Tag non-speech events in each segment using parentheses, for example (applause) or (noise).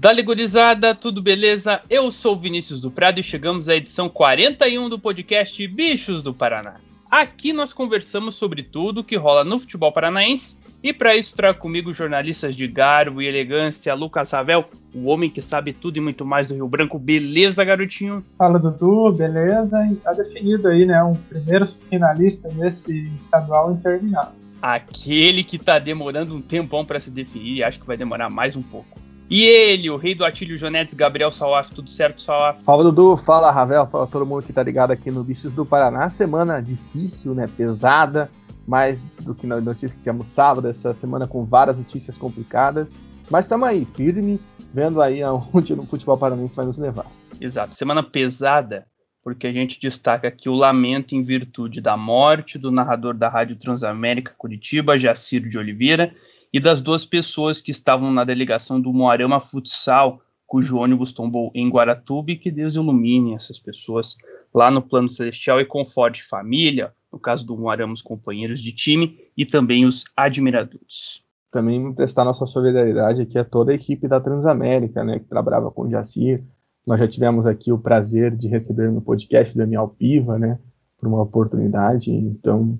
Dali gurizada, tudo beleza? Eu sou o Vinícius do Prado e chegamos à edição 41 do podcast Bichos do Paraná. Aqui nós conversamos sobre tudo que rola no futebol paranaense e para isso trago comigo jornalistas de garbo e elegância, Lucas Ravel, o homem que sabe tudo e muito mais do Rio Branco. Beleza, garotinho? Fala, Dudu, beleza? E tá definido aí, né? Um primeiro finalista desse estadual interminável. Aquele que tá demorando um tempão para se definir acho que vai demorar mais um pouco. E ele, o rei do Atílio Jonetes, Gabriel Salaf, tudo certo, Salaf? Fala Dudu, fala Ravel, fala todo mundo que tá ligado aqui no Bichos do Paraná. Semana difícil, né? Pesada, mais do que na notícia que tínhamos sábado, essa semana com várias notícias complicadas. Mas estamos aí, firme, vendo aí aonde o futebol paranaense vai nos levar. Exato, semana pesada, porque a gente destaca aqui o lamento em virtude da morte do narrador da Rádio Transamérica Curitiba, Jaciro de Oliveira, e das duas pessoas que estavam na delegação do Moarama Futsal, cujo ônibus tombou em Guaratuba, e que Deus ilumine essas pessoas lá no plano celestial e conforte família, no caso do Moarama, os companheiros de time e também os admiradores. Também prestar nossa solidariedade aqui a toda a equipe da Transamérica, né, que trabalhava com o Jacir. Nós já tivemos aqui o prazer de receber no podcast Daniel Piva, né, por uma oportunidade. Então,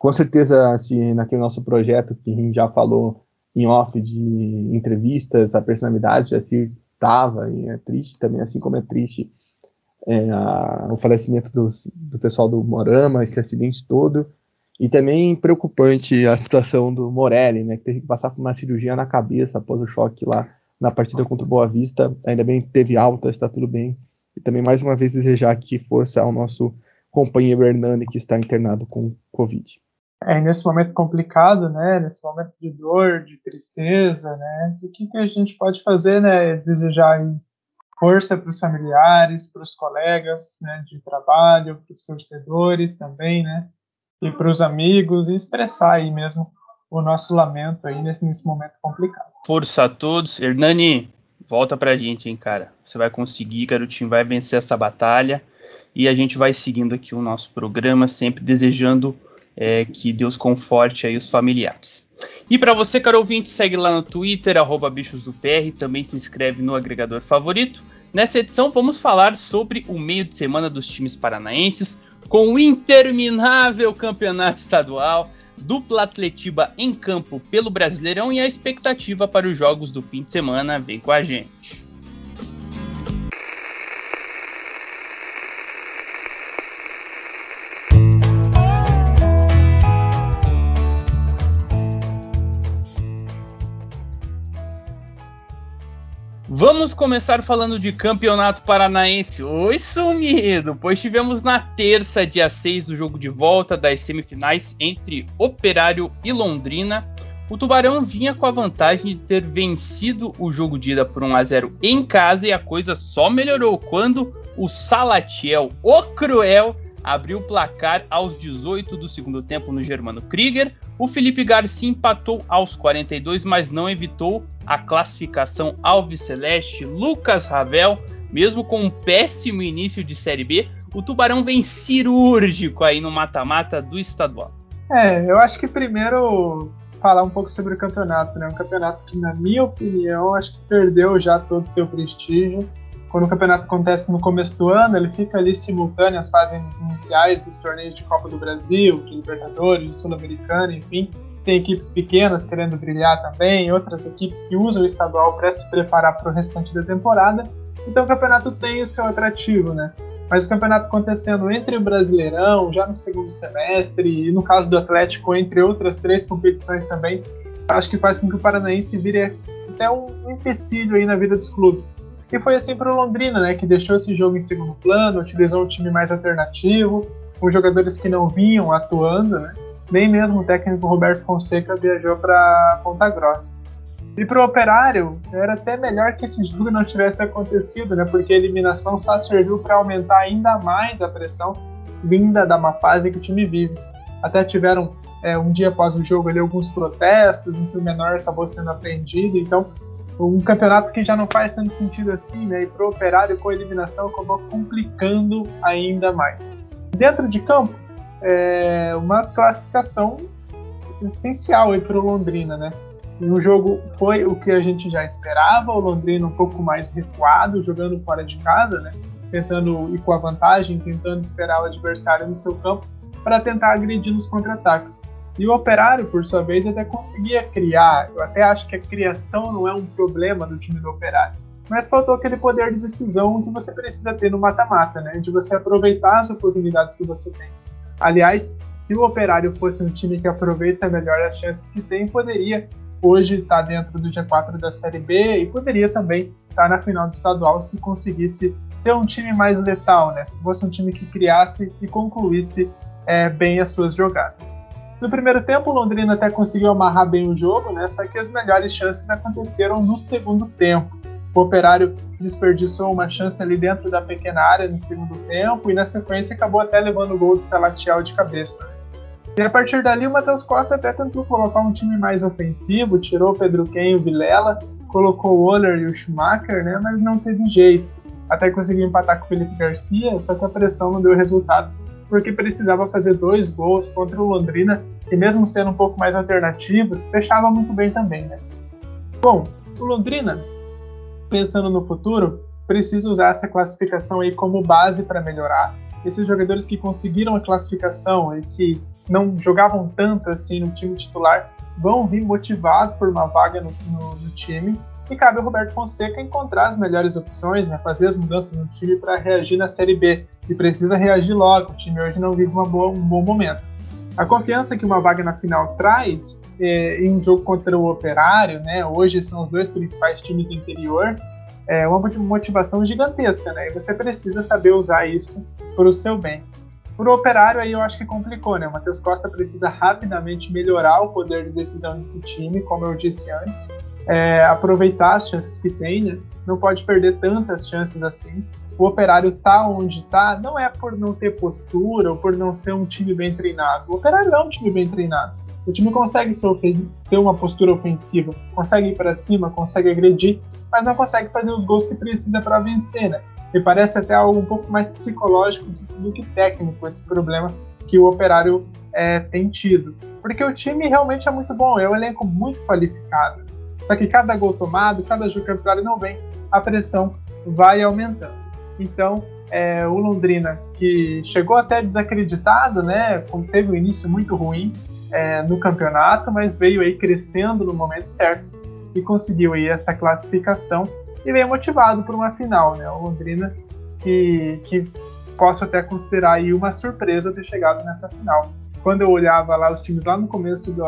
com certeza, assim, naquele nosso projeto que a gente já falou em off de entrevistas, a personalidade já se estava e é triste também, assim como é triste é, a, o falecimento do, pessoal do Morama, esse acidente todo, e também preocupante a situação do Morelli, né, que teve que passar por uma cirurgia na cabeça após o choque lá na partida contra o Boa Vista, ainda bem que teve alta, está tudo bem, e também mais uma vez desejar aqui força ao nosso companheiro Hernani, que está internado com Covid é, nesse momento complicado, né, nesse momento de dor, de tristeza, né, o que, que a gente pode fazer, né, desejar força para os familiares, para os colegas, né, de trabalho, para os torcedores também, né, e para os amigos, e expressar aí mesmo o nosso lamento aí nesse, nesse momento complicado. Força a todos. Hernani, volta para a gente, hein, cara. Você vai conseguir, garotinho, vai vencer essa batalha, e a gente vai seguindo aqui o nosso programa, sempre desejando é, que Deus conforte aí os familiares. E para você, caro ouvinte, segue lá no Twitter, arroba bichos do PR, também se inscreve no agregador favorito. Nessa edição vamos falar sobre o meio de semana dos times paranaenses, com o interminável campeonato estadual, dupla Atletiba em campo pelo Brasileirão e a expectativa para os jogos do fim de semana. Vem com a gente. Vamos começar falando de Campeonato Paranaense. Oi, sumido! Pois tivemos na terça, dia 6, o jogo de volta das semifinais entre Operário e Londrina. O Tubarão vinha com a vantagem de ter vencido o jogo de ida por 1 a 0 em casa e a coisa só melhorou quando o Salatiel, o Cruel, abriu o placar aos 18 do segundo tempo no Germano Krieger. O Felipe Garcia empatou aos 42, mas não evitou a classificação Alves Celeste. Lucas Ravel, mesmo com um péssimo início de Série B, o Tubarão vem cirúrgico aí no mata-mata do estadual. É, eu acho que primeiro falar um pouco sobre o campeonato, né? Um campeonato que, na minha opinião, acho que perdeu já todo o seu prestígio quando o campeonato acontece no começo do ano, ele fica ali simultâneo às fases iniciais dos torneios de Copa do Brasil, de Libertadores, Sul-Americana, enfim. Tem equipes pequenas querendo brilhar também, outras equipes que usam o estadual para se preparar para o restante da temporada. Então o campeonato tem o seu atrativo, né? Mas o campeonato acontecendo entre o Brasileirão, já no segundo semestre, e no caso do Atlético, entre outras três competições também, acho que faz com que o Paranaense vire até um empecilho aí na vida dos clubes. E foi assim para o Londrina, né, que deixou esse jogo em segundo plano, utilizou um time mais alternativo, com jogadores que não vinham atuando, né? Nem mesmo o técnico Roberto Fonseca viajou para Ponta Grossa. E pro Operário, era até melhor que esse jogo não tivesse acontecido, né? Porque a eliminação só serviu para aumentar ainda mais a pressão vinda da má fase que o time vive. Até tiveram é, um dia após o jogo ali alguns protestos, um que o menor acabou sendo apreendido, então um campeonato que já não faz tanto sentido assim, né? E pro Operário com eliminação acabou complicando ainda mais. Dentro de campo, é uma classificação essencial aí para o Londrina, né? E o jogo foi o que a gente já esperava, o Londrina um pouco mais recuado, jogando fora de casa, né? Tentando ir com a vantagem, tentando esperar o adversário no seu campo para tentar agredir nos contra-ataques. E o Operário, por sua vez, até conseguia criar. Eu até acho que a criação não é um problema do time do Operário. Mas faltou aquele poder de decisão que você precisa ter no mata-mata, né? De você aproveitar as oportunidades que você tem. Aliás, se o Operário fosse um time que aproveita melhor as chances que tem, poderia hoje estar tá dentro do G4 da Série B e poderia também estar tá na final do estadual se conseguisse ser um time mais letal, né? Se fosse um time que criasse e concluísse é, bem as suas jogadas. No primeiro tempo, o Londrina até conseguiu amarrar bem o jogo, né? Só que as melhores chances aconteceram no segundo tempo. O Operário desperdiçou uma chance ali dentro da pequena área no segundo tempo e na sequência acabou até levando o gol do Salatiel de cabeça. E a partir dali o Matheus Costa até tentou colocar um time mais ofensivo, tirou o Pedro Ken e o Vilela, colocou o Oller e o Schumacher, né, mas não teve jeito. Até conseguiu empatar com o Felipe Garcia, só que a pressão não deu resultado, porque precisava fazer dois gols contra o Londrina, e mesmo sendo um pouco mais alternativos, fechava muito bem também, né? Bom, o Londrina pensando no futuro, precisa usar essa classificação aí como base para melhorar. Esses jogadores que conseguiram a classificação e que não jogavam tanto assim no time titular vão vir motivados por uma vaga no, no, no time. E cabe ao Roberto Fonseca encontrar as melhores opções, né, fazer as mudanças no time para reagir na Série B. E precisa reagir logo, o time hoje não vive boa, um bom momento. A confiança que uma vaga na final traz é, em um jogo contra o Operário, né? Hoje são os dois principais times do interior. É uma motivação gigantesca, né? E você precisa saber usar isso para o seu bem. Para o Operário aí eu acho que complicou, né? O Matheus Costa precisa rapidamente melhorar o poder de decisão desse time, como eu disse antes, é, aproveitar as chances que tem, né? Não pode perder tantas chances assim. O Operário tá onde tá, não é por não ter postura ou por não ser um time bem treinado. O Operário é um time bem treinado. O time consegue ter uma postura ofensiva, consegue ir para cima, consegue agredir, mas não consegue fazer os gols que precisa para vencer, né? E parece até algo um pouco mais psicológico do que técnico esse problema que o Operário é, tem tido. Porque o time realmente é muito bom, é um elenco muito qualificado. Só que cada gol tomado, cada jogo que não vem, a pressão vai aumentando. Então, é, o Londrina, que chegou até desacreditado, né, teve um início muito ruim, é, no campeonato, mas veio aí crescendo no momento certo e conseguiu aí essa classificação e veio motivado por uma final, né? O Londrina que, que posso até considerar aí uma surpresa ter chegado nessa final. Quando eu olhava lá os times lá no começo do,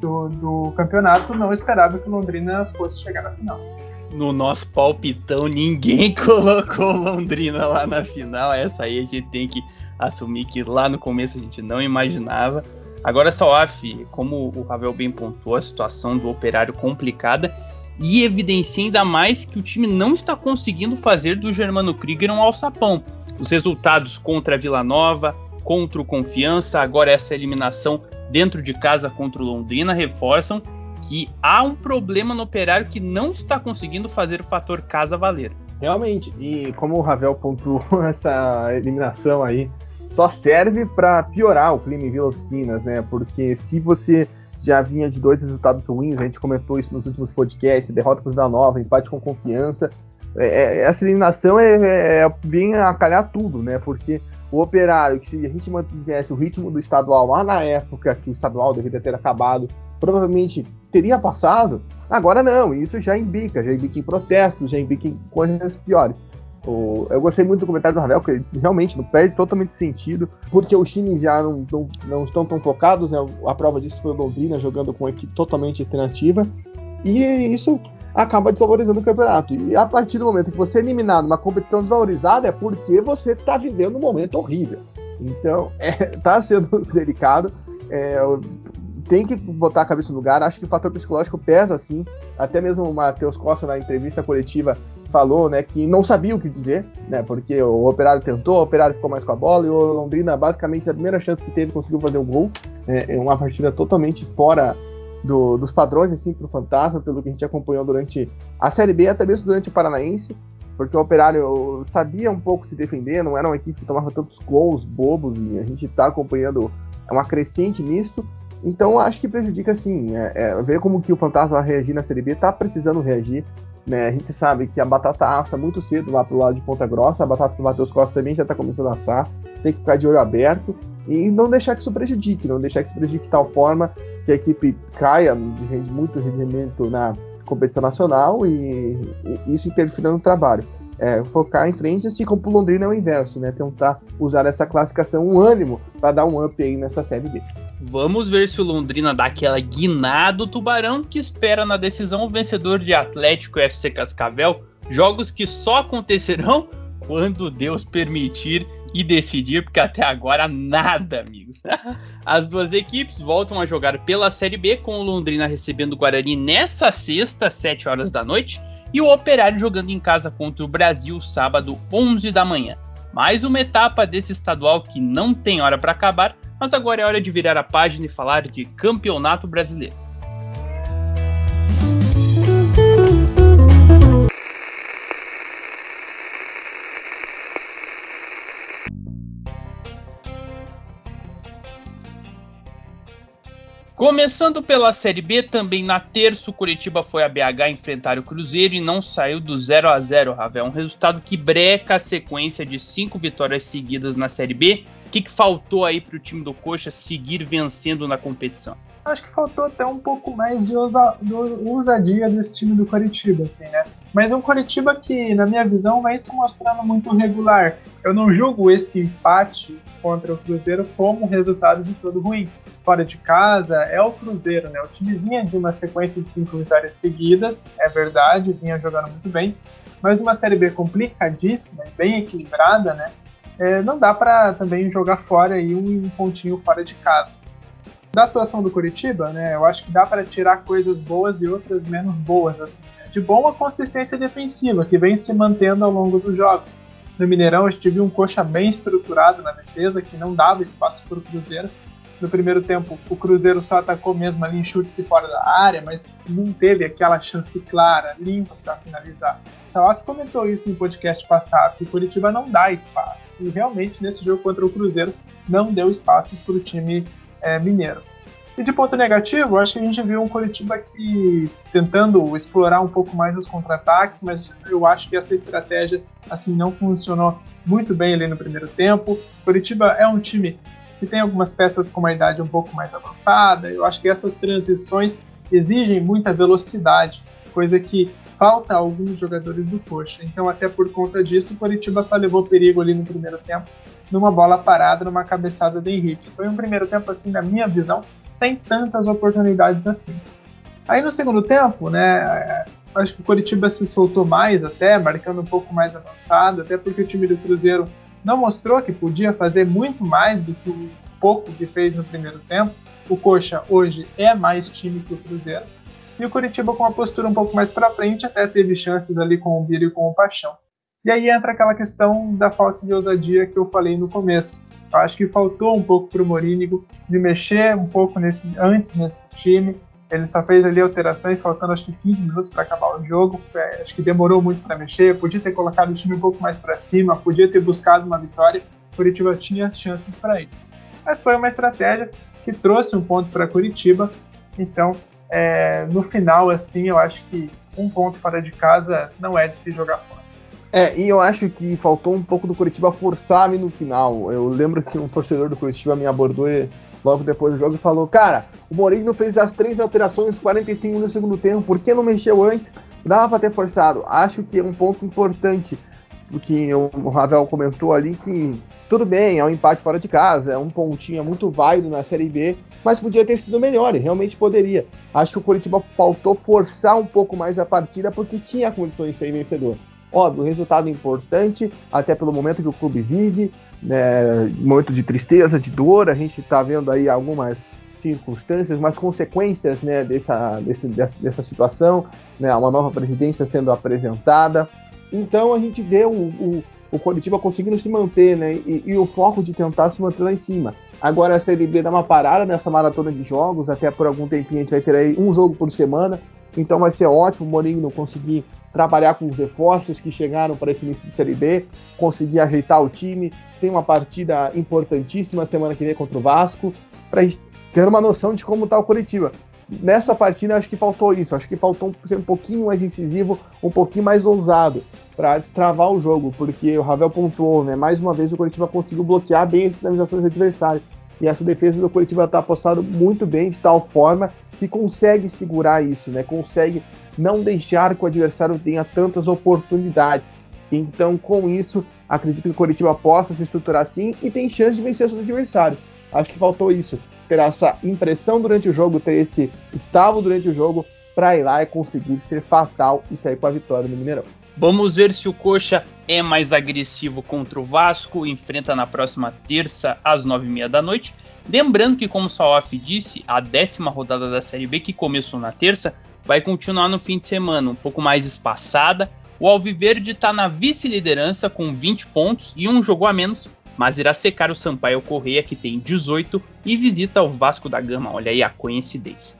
do, do campeonato, não esperava que o Londrina fosse chegar na final. No nosso palpitão, ninguém (laughs) colocou Londrina lá na final. Essa aí a gente tem que assumir que lá no começo a gente não imaginava. Agora, Salaf, como o Ravel bem pontuou, a situação do operário complicada e evidencia ainda mais que o time não está conseguindo fazer do Germano Krieger um alçapão. Os resultados contra a Vila Nova, contra o Confiança, agora essa eliminação dentro de casa contra o Londrina reforçam que há um problema no operário que não está conseguindo fazer o fator casa valer. Realmente, e como o Ravel pontuou (laughs) essa eliminação aí, só serve para piorar o clima em Vila Oficinas, né? Porque se você já vinha de dois resultados ruins, a gente comentou isso nos últimos podcasts, derrota com o Nova, empate com confiança, é, é, essa eliminação é, é, é bem a calhar tudo, né? Porque o operário, que se a gente mantivesse o ritmo do estadual lá na época que o estadual deveria ter acabado, provavelmente teria passado, agora não, isso já embica, já embica em protestos, já embica em coisas piores. O, eu gostei muito do comentário do Ravel, que ele realmente não perde totalmente sentido, porque os times já não, não, não estão tão focados, né? A prova disso foi o Londrina jogando com uma equipe totalmente alternativa, e isso acaba desvalorizando o campeonato. E a partir do momento que você é eliminado numa competição desvalorizada, é porque você está vivendo um momento horrível. Então, (laughs) é, tá sendo delicado. É, tem que botar a cabeça no lugar. Acho que o fator psicológico pesa, sim. Até mesmo o Matheus Costa, na entrevista coletiva, falou né, que não sabia o que dizer, né? Porque o Operário tentou, o Operário ficou mais com a bola e o Londrina, basicamente, a primeira chance que teve, conseguiu fazer um gol. É, é uma partida totalmente fora do, dos padrões, assim, para o Fantasma, pelo que a gente acompanhou durante a Série B, até mesmo durante o Paranaense porque o Operário sabia um pouco se defender, não era uma equipe que tomava tantos gols bobos, e a gente está acompanhando uma crescente nisso. Então acho que prejudica sim. É, é, ver como que o Fantasma reagir na Série B, tá precisando reagir. Né? A gente sabe que a batata assa muito cedo lá pro lado de Ponta Grossa, a batata do Matheus Costa também já tá começando a assar, tem que ficar de olho aberto e não deixar que isso prejudique, não deixar que isso prejudique de tal forma que a equipe caia de muito rendimento na competição nacional e, e isso interfira no trabalho. É, focar em frente, assim como o Londrina é o inverso, né? Tentar usar essa classificação, um ânimo, para dar um up aí nessa Série B. Vamos ver se o Londrina dá aquela guinada tubarão que espera na decisão o vencedor de Atlético FC Cascavel. Jogos que só acontecerão quando Deus permitir e decidir, porque até agora nada, amigos. (laughs) As duas equipes voltam a jogar pela Série B, com o Londrina recebendo o Guarani nessa sexta, 7 horas da noite, e o Operário jogando em casa contra o Brasil sábado, 11 da manhã. Mais uma etapa desse estadual que não tem hora para acabar, mas agora é hora de virar a página e falar de Campeonato Brasileiro. Começando pela Série B, também na terça o Curitiba foi a BH enfrentar o Cruzeiro e não saiu do 0 a 0 Ravel. Um resultado que breca a sequência de cinco vitórias seguidas na Série B. O que, que faltou aí para o time do Coxa seguir vencendo na competição? Acho que faltou até um pouco mais de ousa, ousadia desse time do Curitiba, assim, né? Mas é um Curitiba que, na minha visão, vai se mostrando muito regular. Eu não julgo esse empate contra o Cruzeiro como resultado de todo ruim fora de casa é o Cruzeiro, né? O time vinha de uma sequência de cinco vitórias seguidas, é verdade, vinha jogando muito bem, mas uma Série B complicadíssima bem equilibrada, né? É, não dá para também jogar fora aí um pontinho fora de casa. Da atuação do Curitiba, né? Eu acho que dá para tirar coisas boas e outras menos boas, assim. Né? De bom a consistência defensiva que vem se mantendo ao longo dos jogos. No Mineirão a gente viu um coxa bem estruturado na defesa que não dava espaço para o Cruzeiro no primeiro tempo, o Cruzeiro só atacou mesmo ali em chutes de fora da área, mas não teve aquela chance clara, limpa para finalizar. O Salaf comentou isso no podcast passado, que o Curitiba não dá espaço. E realmente, nesse jogo contra o Cruzeiro, não deu espaços para o time é, mineiro. E de ponto negativo, acho que a gente viu um Curitiba que tentando explorar um pouco mais os contra-ataques, mas eu acho que essa estratégia assim não funcionou muito bem ali no primeiro tempo. Curitiba é um time que tem algumas peças com uma idade um pouco mais avançada. Eu acho que essas transições exigem muita velocidade, coisa que falta a alguns jogadores do Coxa. Então, até por conta disso, o Coritiba só levou perigo ali no primeiro tempo, numa bola parada, numa cabeçada do Henrique. Foi um primeiro tempo, assim, na minha visão, sem tantas oportunidades assim. Aí no segundo tempo, né, acho que o Coritiba se soltou mais até, marcando um pouco mais avançado, até porque o time do Cruzeiro não mostrou que podia fazer muito mais do que o pouco que fez no primeiro tempo. O Coxa hoje é mais time que o Cruzeiro. E o Curitiba com uma postura um pouco mais para frente até teve chances ali com o Biro e com o Paixão. E aí entra aquela questão da falta de ousadia que eu falei no começo. Eu acho que faltou um pouco para o Morínigo de mexer um pouco nesse antes nesse time, ele só fez ali alterações, faltando acho que 15 minutos para acabar o jogo. É, acho que demorou muito para mexer. Podia ter colocado o time um pouco mais para cima, podia ter buscado uma vitória. Curitiba tinha chances para isso. Mas foi uma estratégia que trouxe um ponto para Curitiba. Então, é, no final, assim, eu acho que um ponto fora de casa não é de se jogar fora. É, e eu acho que faltou um pouco do Curitiba forçar no final. Eu lembro que um torcedor do Curitiba me abordou logo depois do jogo e falou: Cara, o Mourinho fez as três alterações 45 no segundo tempo, por que não mexeu antes? Dava para ter forçado. Acho que é um ponto importante, porque o Ravel comentou ali que tudo bem, é um empate fora de casa, é um pontinho é muito válido na Série B, mas podia ter sido melhor, realmente poderia. Acho que o Curitiba faltou forçar um pouco mais a partida porque tinha condições de ser vencedor. Óbvio, resultado importante, até pelo momento que o clube vive, né, momento de tristeza, de dor, a gente está vendo aí algumas circunstâncias, umas consequências né, dessa, desse, dessa, dessa situação, né, uma nova presidência sendo apresentada. Então a gente vê o, o, o conseguindo se manter, né, e, e, o foco de tentar se manter lá em cima. Agora a Série B dá uma parada nessa maratona de jogos, até por algum tempinho a gente vai ter aí um jogo por semana, então vai ser ótimo o Mourinho conseguir trabalhar com os reforços que chegaram para esse início de Série B, conseguir ajeitar o time. Tem uma partida importantíssima semana que vem contra o Vasco, para a gente ter uma noção de como está o Curitiba. Nessa partida, acho que faltou isso. Acho que faltou ser um pouquinho mais incisivo, um pouquinho mais ousado para destravar o jogo, porque o Ravel pontuou, né? Mais uma vez o Curitiba conseguiu bloquear bem as finalizações do adversário. E essa defesa do Curitiba está apostado muito bem, de tal forma que consegue segurar isso, né? Consegue não deixar que o adversário tenha tantas oportunidades. Então, com isso, acredito que o Curitiba possa se estruturar assim e tem chance de vencer seus adversários. Acho que faltou isso, ter essa impressão durante o jogo, ter esse estalo durante o jogo para ir lá e conseguir ser fatal e sair com a vitória no Mineirão. Vamos ver se o Coxa é mais agressivo contra o Vasco, enfrenta na próxima terça às nove e meia da noite. Lembrando que, como o Salaf disse, a décima rodada da Série B, que começou na terça, vai continuar no fim de semana, um pouco mais espaçada. O Alviverde está na vice-liderança com 20 pontos e um jogo a menos, mas irá secar o Sampaio Correia, que tem 18, e visita o Vasco da Gama. Olha aí a coincidência.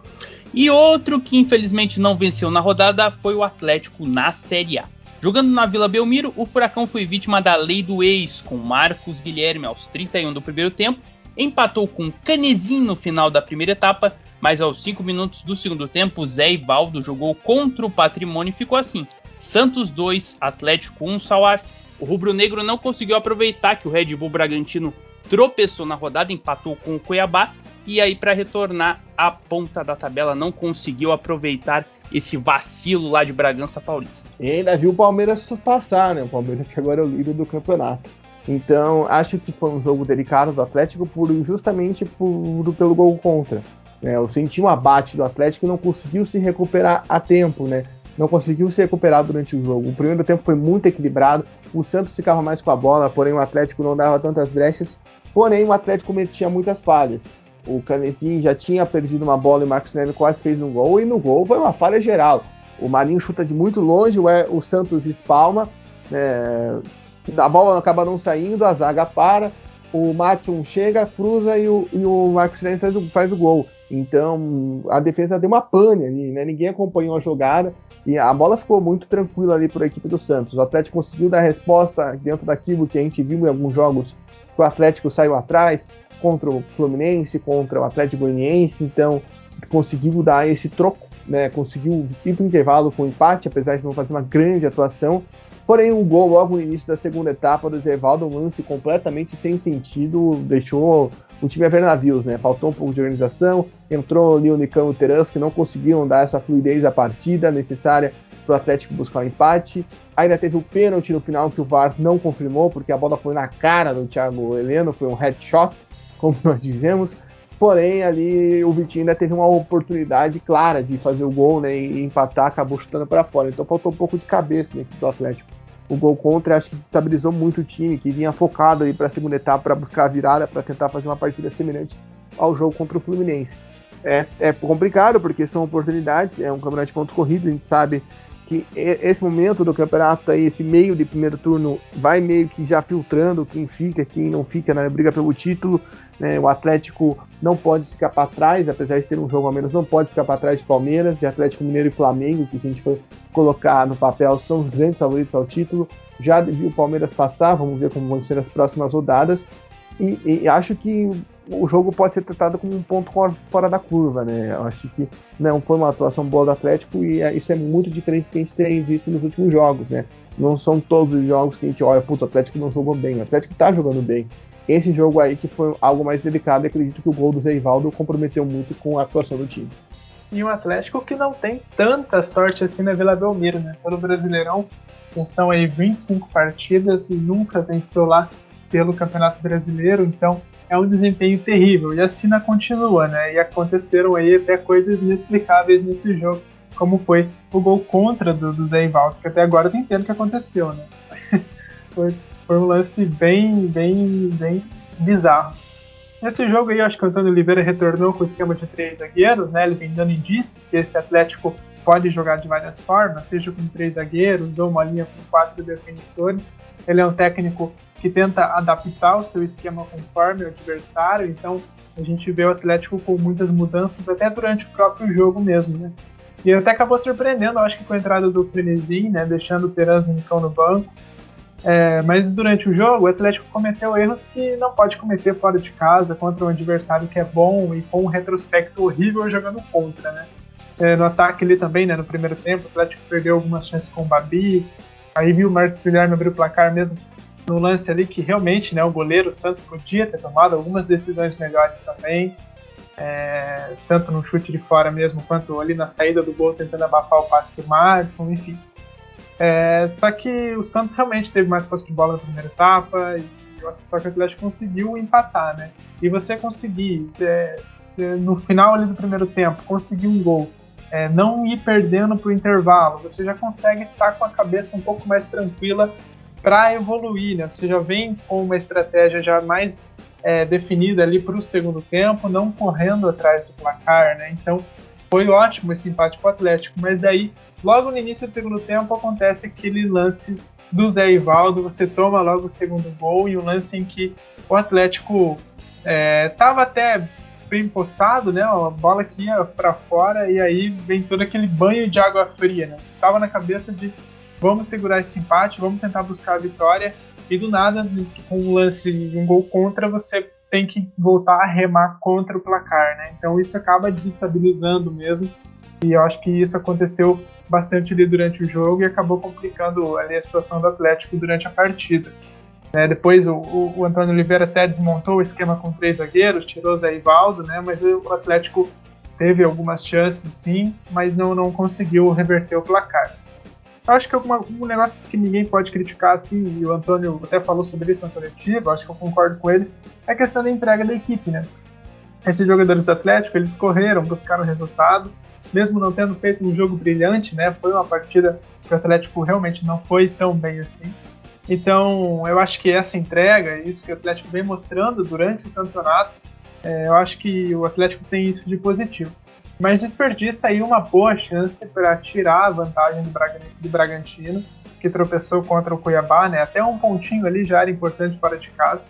E outro que infelizmente não venceu na rodada foi o Atlético na Série A. Jogando na Vila Belmiro, o Furacão foi vítima da lei do ex, com Marcos Guilherme aos 31 do primeiro tempo, empatou com Canezinho no final da primeira etapa, mas aos 5 minutos do segundo tempo, Zé Ivaldo jogou contra o Patrimônio e ficou assim: Santos 2, Atlético 1, Salaf. O rubro-negro não conseguiu aproveitar que o Red Bull Bragantino tropeçou na rodada, empatou com o Cuiabá e aí para retornar à ponta da tabela não conseguiu aproveitar esse vacilo lá de Bragança Paulista. E ainda viu o Palmeiras passar, né? O Palmeiras que agora é o líder do campeonato. Então, acho que foi um jogo delicado do Atlético por justamente por, pelo gol contra. Né? Eu senti um abate do Atlético e não conseguiu se recuperar a tempo, né? Não conseguiu se recuperar durante o jogo. O primeiro tempo foi muito equilibrado, o Santos ficava mais com a bola, porém o Atlético não dava tantas brechas, porém o Atlético cometia muitas falhas. O Canezinho já tinha perdido uma bola e o Marcos Neve quase fez um gol, e no gol foi uma falha geral. O Marinho chuta de muito longe, o Santos espalma, né, a bola acaba não saindo, a zaga para, o Matheus chega, cruza e o, e o Marcos Neve faz o, faz o gol. Então a defesa deu uma pane ali, né? Ninguém acompanhou a jogada e a bola ficou muito tranquila ali para a equipe do Santos. O Atlético conseguiu dar resposta dentro daquilo que a gente viu em alguns jogos que o Atlético saiu atrás, contra o Fluminense, contra o Atlético Goianiense, então conseguiu dar esse troco, né? Conseguiu ir para o intervalo com empate, apesar de não fazer uma grande atuação. Porém, um gol logo no início da segunda etapa do Zevaldo, um lance completamente sem sentido, deixou o time a ver navios, né? Faltou um pouco de organização, entrou ali o Nicão e o Terans, que não conseguiram dar essa fluidez à partida necessária para o Atlético buscar o empate. Ainda teve o pênalti no final que o VAR não confirmou, porque a bola foi na cara do Thiago Heleno, foi um headshot como nós dizemos. Porém, ali o Vitinho ainda teve uma oportunidade clara de fazer o gol né, e empatar, acabou chutando para fora. Então faltou um pouco de cabeça equipe do Atlético. O gol contra acho que estabilizou muito o time, que vinha focado para a segunda etapa para buscar a virada, para tentar fazer uma partida semelhante ao jogo contra o Fluminense. É, é complicado porque são oportunidades, é um campeonato de ponto corrido, a gente sabe que esse momento do campeonato aí, esse meio de primeiro turno, vai meio que já filtrando quem fica, quem não fica na briga pelo título. Né? O Atlético não pode ficar para trás, apesar de ter um jogo a menos, não pode ficar para trás de Palmeiras, de Atlético Mineiro e Flamengo, que se a gente for colocar no papel são os grandes favoritos ao título. Já viu o Palmeiras passar, vamos ver como vão ser as próximas rodadas. E, e, acho que o jogo pode ser tratado como um ponto fora da curva, né? Eu acho que não foi uma atuação boa do Atlético e é, isso é muito diferente do que a gente tem visto nos últimos jogos, né? Não são todos os jogos que a gente olha, putz, o Atlético não jogou bem, o Atlético tá jogando bem. Esse jogo aí que foi algo mais delicado, acredito que o gol do Zeivaldo comprometeu muito com a atuação do time. E um Atlético que não tem tanta sorte assim na Vila Belmiro, né? Pelo Brasileirão, são aí 25 partidas e nunca venceu lá pelo Campeonato Brasileiro, então é um desempenho terrível. E a Sina continua, né? E aconteceram aí até coisas inexplicáveis nesse jogo, como foi o gol contra do, do Zé Ivaldo, que até agora tem tempo que aconteceu, né? (laughs) foi, foi um lance bem, bem, bem bizarro. Nesse jogo aí, acho que o Antônio Oliveira retornou com o esquema de três zagueiros, né? Ele vem dando indícios que esse Atlético pode jogar de várias formas, seja com três zagueiros ou uma linha com quatro defensores. Ele é um técnico que tenta adaptar o seu esquema conforme o adversário, então a gente vê o Atlético com muitas mudanças até durante o próprio jogo mesmo, né? E até acabou surpreendendo, acho que com a entrada do Frenesim, né, deixando o Teranzin no banco, é, mas durante o jogo, o Atlético cometeu erros que não pode cometer fora de casa contra um adversário que é bom e com um retrospecto horrível jogando contra, né? É, no ataque ali também, né, no primeiro tempo, o Atlético perdeu algumas chances com o Babi, aí viu o Marcos Guilherme abrir o placar mesmo no lance ali que realmente, né, o goleiro o Santos podia ter tomado algumas decisões melhores também, é, tanto no chute de fora mesmo, quanto ali na saída do gol tentando abafar o passe do Madison, enfim. É, só que o Santos realmente teve mais posse de bola na primeira etapa, e, só que o Atlético conseguiu empatar, né? E você conseguir, é, é, no final ali do primeiro tempo, conseguir um gol, é, não ir perdendo para o intervalo, você já consegue estar com a cabeça um pouco mais tranquila para evoluir, né? Você já vem com uma estratégia já mais é, definida ali para o segundo tempo, não correndo atrás do placar, né? Então foi ótimo esse empate para o Atlético, mas daí Logo no início do segundo tempo acontece aquele lance do Zé Ivaldo, você toma logo o segundo gol e um lance em que o Atlético estava é, até bem postado, né? A bola que ia para fora e aí vem todo aquele banho de água fria, né? Você estava na cabeça de vamos segurar esse empate, vamos tentar buscar a vitória e do nada, com um lance, um gol contra, você tem que voltar a remar contra o placar, né? Então isso acaba desestabilizando mesmo e eu acho que isso aconteceu bastante ali durante o jogo e acabou complicando ali a situação do Atlético durante a partida. É, depois o, o, Antônio Oliveira até desmontou o esquema com três zagueiros, tirou Zé Ivaldo, né, mas o Atlético teve algumas chances sim, mas não, não conseguiu reverter o placar. Eu acho que alguma, um negócio que ninguém pode criticar, assim, e o Antônio até falou sobre isso na coletiva, acho que eu concordo com ele, é a questão da entrega da equipe, né? Esses jogadores do Atlético, eles correram, buscaram resultado, mesmo não tendo feito um jogo brilhante, né? Foi uma partida que o Atlético realmente não foi tão bem assim. Então, eu acho que essa entrega, isso que o Atlético vem mostrando durante o campeonato, é, eu acho que o Atlético tem isso de positivo. Mas desperdiça aí uma boa chance para tirar a vantagem do, Bragantino, que tropeçou contra o Cuiabá, né? Até um pontinho ali já era importante fora de casa.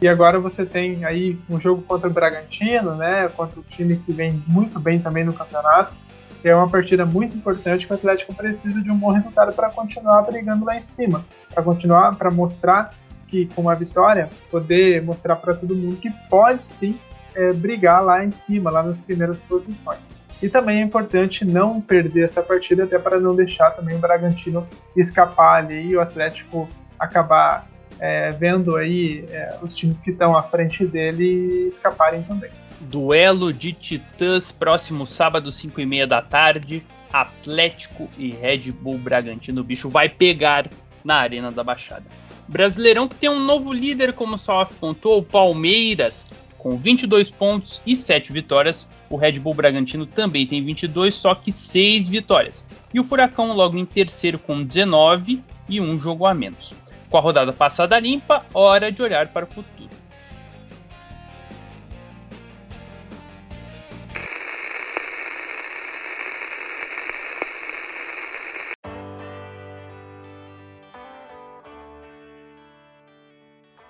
E agora você tem aí um jogo contra o Bragantino, né? Contra o time que vem muito bem também no campeonato. É uma partida muito importante que o Atlético precisa de um bom resultado para continuar brigando lá em cima. Para continuar, para mostrar que com uma vitória, poder mostrar para todo mundo que pode sim é, brigar lá em cima, lá nas primeiras posições. E também é importante não perder essa partida, até para não deixar também o Bragantino escapar ali e o Atlético acabar é, vendo aí é, os times que estão à frente dele escaparem também. Duelo de Titãs, próximo sábado, 5 e meia da tarde. Atlético e Red Bull Bragantino. O bicho vai pegar na Arena da Baixada. Brasileirão que tem um novo líder, como o Salaf contou, o Palmeiras, com 22 pontos e 7 vitórias. O Red Bull Bragantino também tem 22, só que 6 vitórias. E o Furacão logo em terceiro com 19 e um jogo a menos. Com a rodada passada limpa, hora de olhar para o futuro.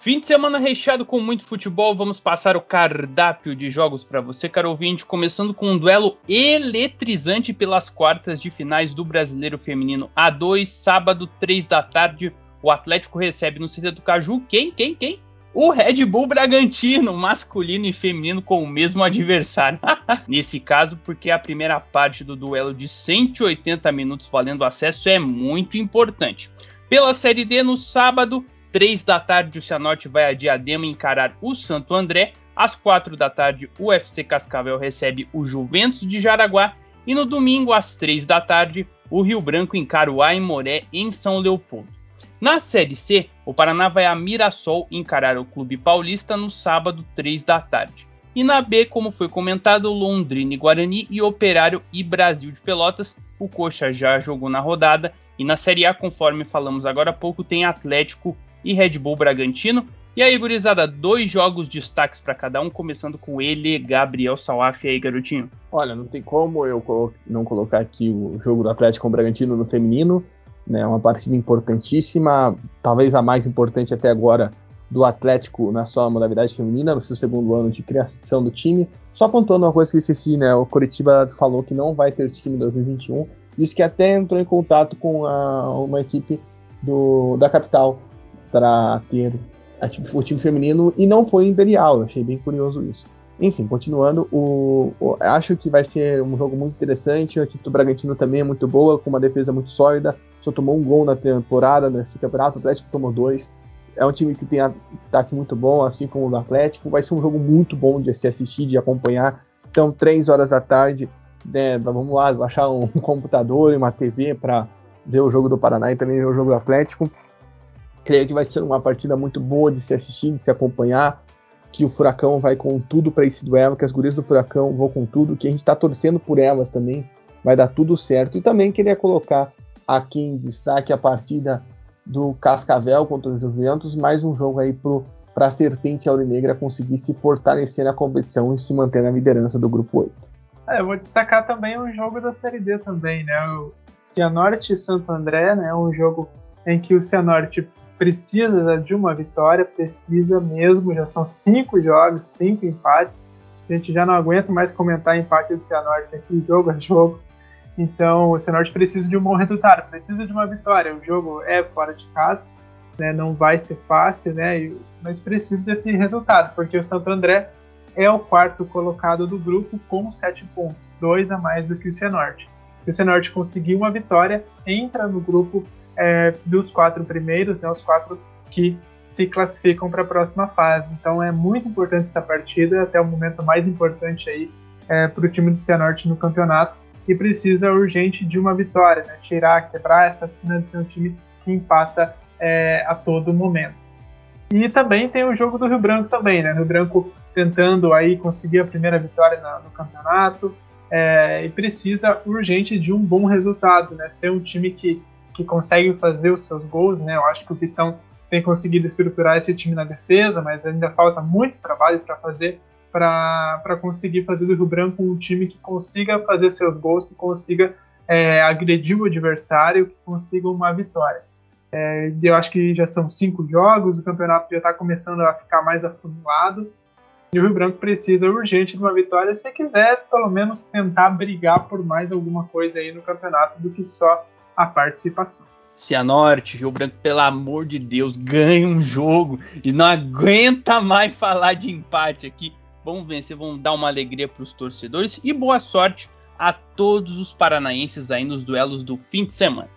Fim de semana recheado com muito futebol, vamos passar o cardápio de jogos para você, caro ouvinte, começando com um duelo eletrizante pelas quartas de finais do Brasileiro Feminino A2, sábado, 3 da tarde, o Atlético recebe no CT do Caju quem, quem, quem? O Red Bull Bragantino, masculino e feminino com o mesmo adversário. (laughs) Nesse caso, porque a primeira parte do duelo de 180 minutos valendo acesso é muito importante. Pela Série D, no sábado, 3 da tarde, o Cianorte vai a Diadema encarar o Santo André. Às 4 da tarde, o UFC Cascavel recebe o Juventus de Jaraguá. E no domingo, às 3 da tarde, o Rio Branco encara o Aimoré em São Leopoldo. Na Série C, o Paraná vai a Mirassol encarar o Clube Paulista no sábado, 3 da tarde. E na B, como foi comentado, Londrina e Guarani e Operário e Brasil de Pelotas. O Coxa já jogou na rodada. E na Série A, conforme falamos agora há pouco, tem Atlético e Red Bull Bragantino. E aí, gurizada, dois jogos destaques para cada um, começando com ele, Gabriel Salaf. E aí, garotinho? Olha, não tem como eu não colocar aqui o jogo do Atlético com o Bragantino no feminino, né? Uma partida importantíssima, talvez a mais importante até agora do Atlético na sua modalidade feminina, no seu segundo ano de criação do time. Só apontando uma coisa que eu esqueci, né? O Coritiba falou que não vai ter time em 2021. Disse que até entrou em contato com a, uma equipe do, da capital para ter a, o time feminino e não foi Imperial. Eu achei bem curioso isso. Enfim, continuando, o, o, acho que vai ser um jogo muito interessante. A equipe do Bragantino também é muito boa, com uma defesa muito sólida. Só tomou um gol na temporada nesse campeonato, o Atlético tomou dois. É um time que tem ataque muito bom, assim como o do Atlético. Vai ser um jogo muito bom de se assistir, de acompanhar. Então, três horas da tarde, né, vamos lá, baixar um (laughs) computador e uma TV para ver o jogo do Paraná e também ver o jogo do Atlético. Creio que vai ser uma partida muito boa de se assistir, de se acompanhar. Que o Furacão vai com tudo para esse duelo, que as gurias do Furacão vão com tudo, que a gente está torcendo por elas também. Vai dar tudo certo. E também queria colocar aqui em destaque a partida do Cascavel contra o Juventus, mais um jogo aí para a Serpente Aurinegra conseguir se fortalecer na competição e se manter na liderança do grupo 8. É, eu vou destacar também um jogo da Série D também, né? O Cianorte e Santo André, né? Um jogo em que o Cianorte precisa de uma vitória, precisa mesmo, já são cinco jogos, cinco empates. A gente já não aguenta mais comentar empate do Cianorte aqui, jogo a jogo. Então, o Cianorte precisa de um bom resultado, precisa de uma vitória. O jogo é fora de casa, né, não vai ser fácil, né, mas precisa desse resultado, porque o Santo André é o quarto colocado do grupo com sete pontos, dois a mais do que o Cianorte. Se o Cianorte conseguir uma vitória, entra no grupo é, dos quatro primeiros, né, os quatro que se classificam para a próxima fase. Então é muito importante essa partida, até o momento mais importante aí é, para o time do Cianorte no campeonato e precisa urgente de uma vitória, né? tirar, quebrar essa cena de ser um time que empata é, a todo momento. E também tem o jogo do Rio Branco também, né? Rio Branco tentando aí conseguir a primeira vitória na, no campeonato é, e precisa urgente de um bom resultado, né? Ser um time que, que consegue fazer os seus gols, né? Eu acho que o Vitão tem conseguido estruturar esse time na defesa, mas ainda falta muito trabalho para fazer para conseguir fazer do Rio Branco um time que consiga fazer seus gols, que consiga é, agredir o adversário, que consiga uma vitória. É, eu acho que já são cinco jogos, o campeonato já está começando a ficar mais afunilado. E o Rio Branco precisa urgente de uma vitória se quiser, pelo menos, tentar brigar por mais alguma coisa aí no campeonato do que só a participação. Cianorte, Rio Branco, pelo amor de Deus, ganha um jogo e não aguenta mais falar de empate aqui vão vencer, vão dar uma alegria para os torcedores e boa sorte a todos os paranaenses aí nos duelos do fim de semana.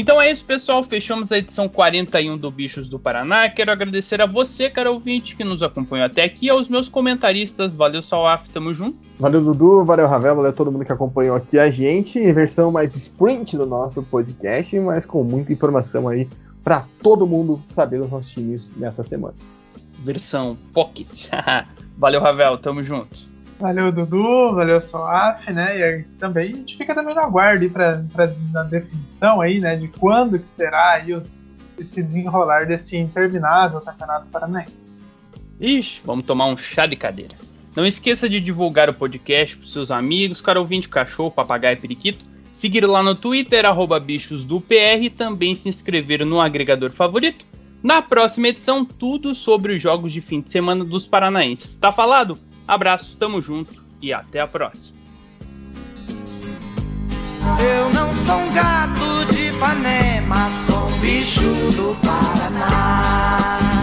Então é isso, pessoal. Fechamos a edição 41 do Bichos do Paraná. Quero agradecer a você, cara ouvinte, que nos acompanhou até aqui, aos meus comentaristas. Valeu, Salaf, tamo junto. Valeu, Dudu, valeu, Ravel, valeu todo mundo que acompanhou aqui a gente. Versão mais sprint do nosso podcast, mas com muita informação aí para todo mundo saber dos nossos times nessa semana. Versão Pocket. (laughs) valeu, Ravel, tamo junto. Valeu, Dudu, valeu, Soaf, né? E também a gente fica também no aguardo para na definição aí, né? De quando que será aí o, esse desenrolar desse interminável campeonato paranaense. Ixi, vamos tomar um chá de cadeira. Não esqueça de divulgar o podcast para seus amigos, cara ouvinte, cachorro, papagaio e periquito. Seguir lá no Twitter, arroba bichos do PR e também se inscrever no agregador favorito. Na próxima edição, tudo sobre os jogos de fim de semana dos paranaenses. Tá falado? Abraço, tamo junto e até a próxima. Eu não sou um gato de Ipanema, sou um bicho do Paraná.